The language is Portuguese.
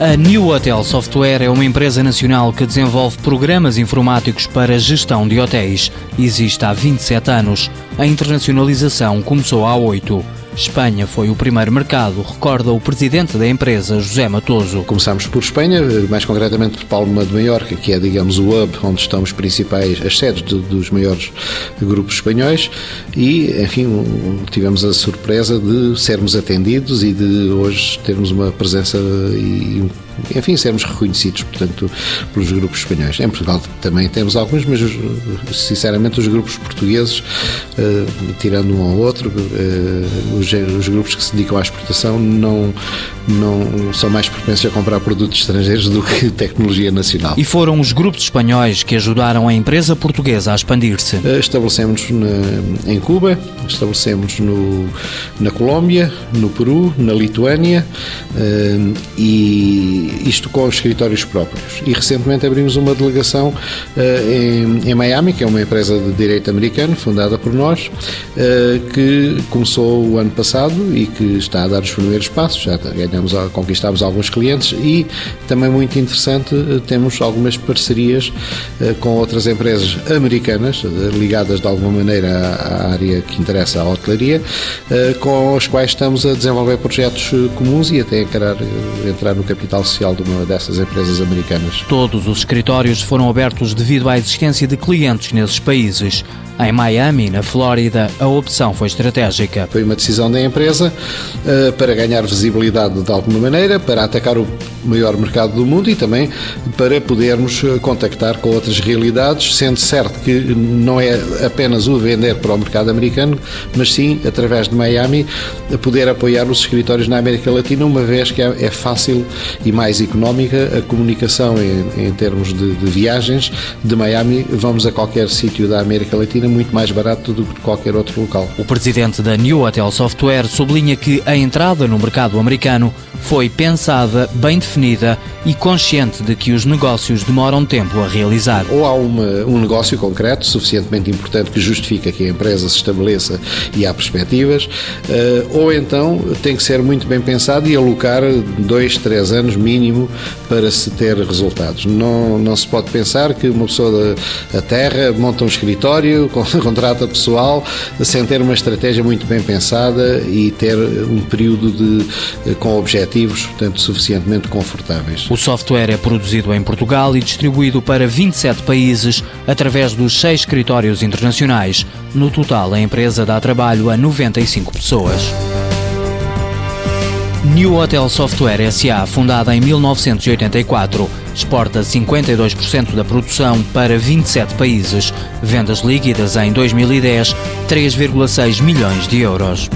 A New Hotel Software é uma empresa nacional que desenvolve programas informáticos para gestão de hotéis. Existe há 27 anos. A internacionalização começou há 8. Espanha foi o primeiro mercado, recorda o presidente da empresa, José Matoso. Começámos por Espanha, mais concretamente por Palma de Maiorca, que é, digamos, o hub onde estão os principais, as sedes de, dos maiores grupos espanhóis e, enfim, tivemos a surpresa de sermos atendidos e de hoje termos uma presença e um enfim, sermos reconhecidos, portanto, pelos grupos espanhóis. Em Portugal também temos alguns, mas sinceramente os grupos portugueses, uh, tirando um ou outro, uh, os, os, grupos que se dedicam à exportação não, não são mais propensos a comprar produtos estrangeiros do que tecnologia nacional. E foram os grupos espanhóis que ajudaram a empresa portuguesa a expandir-se? Uh, estabelecemos em Cuba, estabelecemos no, na Colômbia, no Peru, na Lituânia e isto com os escritórios próprios. E recentemente abrimos uma delegação uh, em, em, Miami, que é uma empresa de direito americano, fundada por nós, uh, que começou o ano passado e que está a dar os primeiros passos. Já ganhamos, conquistámos alguns clientes e também muito interessante, uh, temos algumas parcerias com outras empresas americanas, ligadas de alguma maneira à, à área que interessa à hotelaria, com as quais estamos a desenvolver projetos comuns e até encarar, entrar no capital social social de uma dessas empresas americanas. Todos os escritórios foram abertos devido à existência de clientes nesses países. Em Miami, na Flórida, a opção foi estratégica. Foi uma decisão da empresa uh, para ganhar visibilidade de alguma maneira, para atacar o maior mercado do mundo e também para podermos eh, contactar com outras realidades, sendo certo que não é apenas o vender para o mercado americano, mas sim, através de Miami, poder apoiar os escritórios na América Latina, uma vez que é, é fácil e mais económica a comunicação em, em termos de, de viagens. De Miami, vamos a qualquer sítio da América Latina muito mais barato do que qualquer outro local. O presidente da New Hotel Software sublinha que a entrada no mercado americano foi pensada, bem definida e consciente de que os negócios demoram tempo a realizar. Ou há uma, um negócio concreto suficientemente importante que justifica que a empresa se estabeleça e há perspectivas, uh, ou então tem que ser muito bem pensado e alocar dois, três anos mínimo para se ter resultados. Não, não se pode pensar que uma pessoa da terra monta um escritório, contrata pessoal, sem ter uma estratégia muito bem pensada e ter um período de, com objetivos, portanto, suficientemente confortáveis. O software é produzido em Portugal e distribuído para 27 países através dos seis escritórios internacionais. No total, a empresa dá trabalho a 95 pessoas. New Hotel Software SA, fundada em 1984, exporta 52% da produção para 27 países. Vendas líquidas em 2010, 3,6 milhões de euros.